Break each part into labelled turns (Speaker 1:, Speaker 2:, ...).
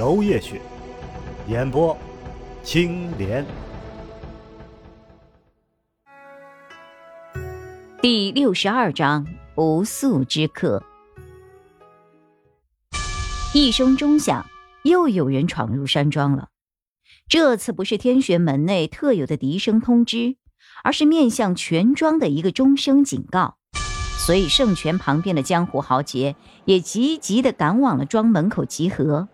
Speaker 1: 娄夜雪，演播青莲。
Speaker 2: 第六十二章不速之客。一声钟响，又有人闯入山庄了。这次不是天玄门内特有的笛声通知，而是面向全庄的一个钟声警告。所以圣泉旁边的江湖豪杰也急急地赶往了庄门口集合。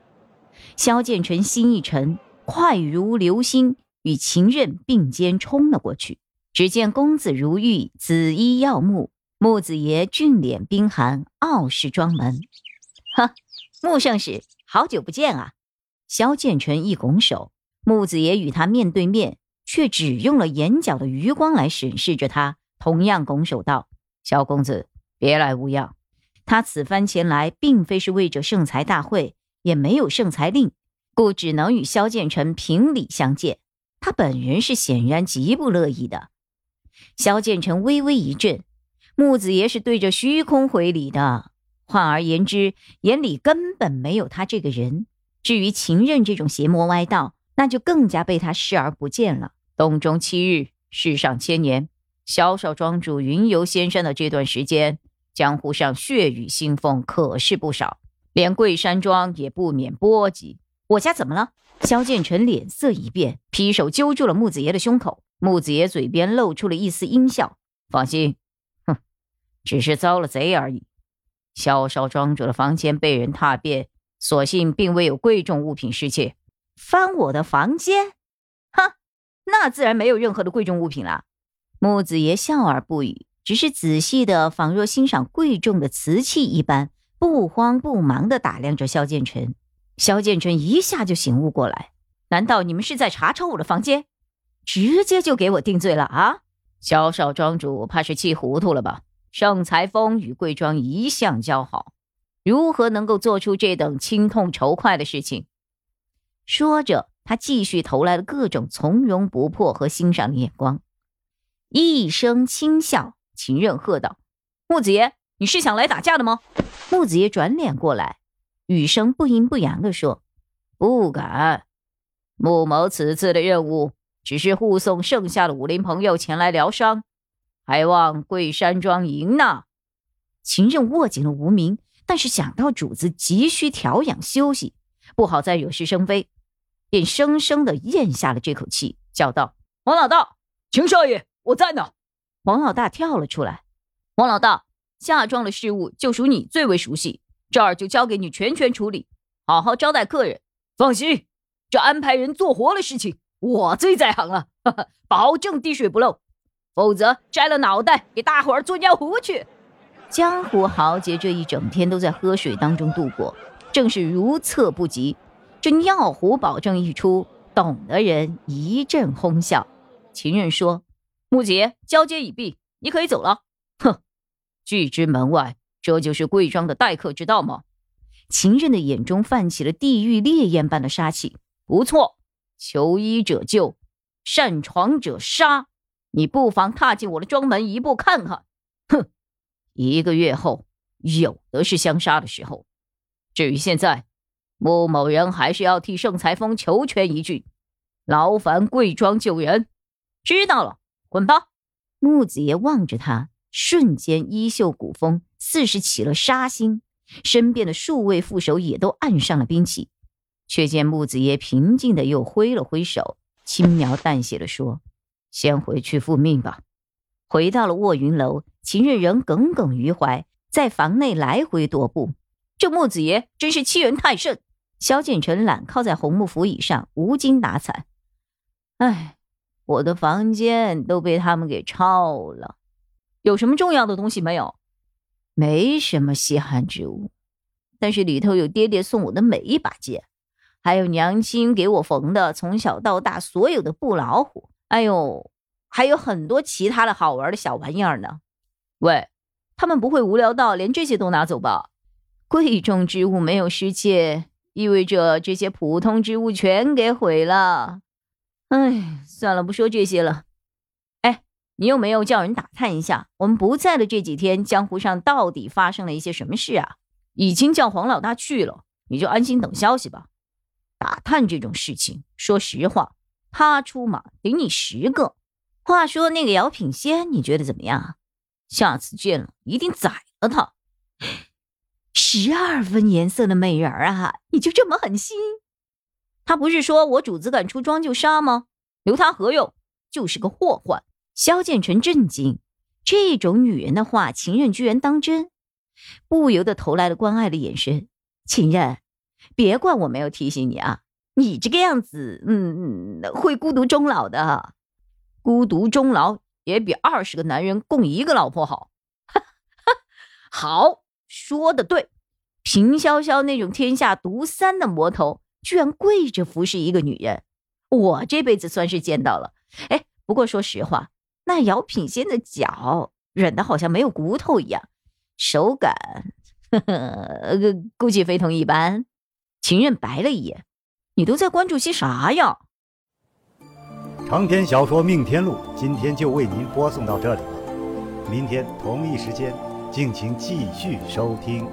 Speaker 2: 萧剑尘心一沉，快如流星，与秦刃并肩冲了过去。只见公子如玉，紫衣耀目；木子爷俊脸冰寒，傲视庄门。哈，穆圣使，好久不见啊！萧剑尘一拱手，木子爷与他面对面，却只用了眼角的余光来审视着他，同样拱手道：“萧公子，别来无恙。”他此番前来，并非是为着圣才大会，也没有圣才令，故只能与萧剑尘平礼相见。他本人是显然极不乐意的。萧剑尘微微一震，木子爷是对着虚空回礼的。换而言之，眼里根本没有他这个人。至于秦任这种邪魔歪道，那就更加被他视而不见了。洞中七日，世上千年。萧少庄主云游仙山的这段时间，江湖上血雨腥风可是不少，连桂山庄也不免波及。我家怎么了？萧剑臣脸色一变，劈手揪住了木子爷的胸口。木子爷嘴边露出了一丝阴笑：“放心，哼，只是遭了贼而已。萧少庄主的房间被人踏遍，所幸并未有贵重物品失窃。翻我的房间？哼，那自然没有任何的贵重物品了。”木子爷笑而不语，只是仔细的，仿若欣赏贵重的瓷器一般，不慌不忙的打量着萧剑臣。萧剑臣一下就醒悟过来：“难道你们是在查抄我的房间？”直接就给我定罪了啊！萧少庄主怕是气糊涂了吧？盛才峰与贵庄一向交好，如何能够做出这等轻痛仇快的事情？说着，他继续投来了各种从容不迫和欣赏的眼光。一声轻笑，秦任喝道：“木子爷，你是想来打架的吗？”木子爷转脸过来，语声不阴不阳地说：“不敢，穆某此次的任务。”只是护送剩下的武林朋友前来疗伤，还望贵山庄迎纳。秦任握紧了无名，但是想到主子急需调养休息，不好再惹是生非，便生生的咽下了这口气，叫道：“王老大，
Speaker 3: 秦少爷，我在呢。”
Speaker 2: 王老大跳了出来：“王老大，下庄的事务就属你最为熟悉，这儿就交给你全权处理，好好招待客人。
Speaker 3: 放心，这安排人做活的事情。”我最在行了，保证滴水不漏，否则摘了脑袋给大伙儿做尿壶去。
Speaker 2: 江湖豪杰这一整天都在喝水当中度过，正是如厕不及。这尿壶保证一出，懂的人一阵哄笑。秦人说：“木姐交接已毕，你可以走了。”拒之门外，这就是贵庄的待客之道吗？秦人的眼中泛起了地狱烈焰般的杀气。不错。求医者救，擅闯者杀。你不妨踏进我的庄门一步看看。哼，一个月后，有的是相杀的时候。至于现在，穆某人还是要替盛才峰求全一句，劳烦贵庄救人。知道了，滚吧。木子爷望着他，瞬间衣袖鼓风，似是起了杀心。身边的数位副手也都按上了兵器。却见木子爷平静的又挥了挥手，轻描淡写的说：“先回去复命吧。”回到了卧云楼，秦任仍耿耿于怀，在房内来回踱步。这木子爷真是欺人太甚。萧剑尘懒靠在红木扶椅上，无精打采：“哎，我的房间都被他们给抄了。有什么重要的东西没有？没什么稀罕之物，但是里头有爹爹送我的每一把剑。”还有娘亲给我缝的从小到大所有的布老虎，哎呦，还有很多其他的好玩的小玩意儿呢。喂，他们不会无聊到连这些都拿走吧？贵重之物没有失窃，意味着这些普通之物全给毁了。哎，算了，不说这些了。你有没有叫人打探一下，我们不在的这几天，江湖上到底发生了一些什么事啊？已经叫黄老大去了，你就安心等消息吧。打探这种事情，说实话，他出马顶你十个。话说那个姚品仙，你觉得怎么样？下次见了一定宰了他。十二分颜色的美人儿啊，你就这么狠心？他不是说我主子敢出庄就杀吗？留他何用？就是个祸患。萧建成震惊，这种女人的话，情人居然当真，不由得投来了关爱的眼神。情人。别怪我没有提醒你啊！你这个样子，嗯，会孤独终老的。孤独终老也比二十个男人供一个老婆好。好，说的对。平潇潇那种天下独三的魔头，居然跪着服侍一个女人，我这辈子算是见到了。哎，不过说实话，那姚品仙的脚软的好像没有骨头一样，手感，呵呵，估计非同一般。秦任白了一眼：“你都在关注些啥呀？”
Speaker 1: 长篇小说《命天录》今天就为您播送到这里了，明天同一时间，敬请继续收听。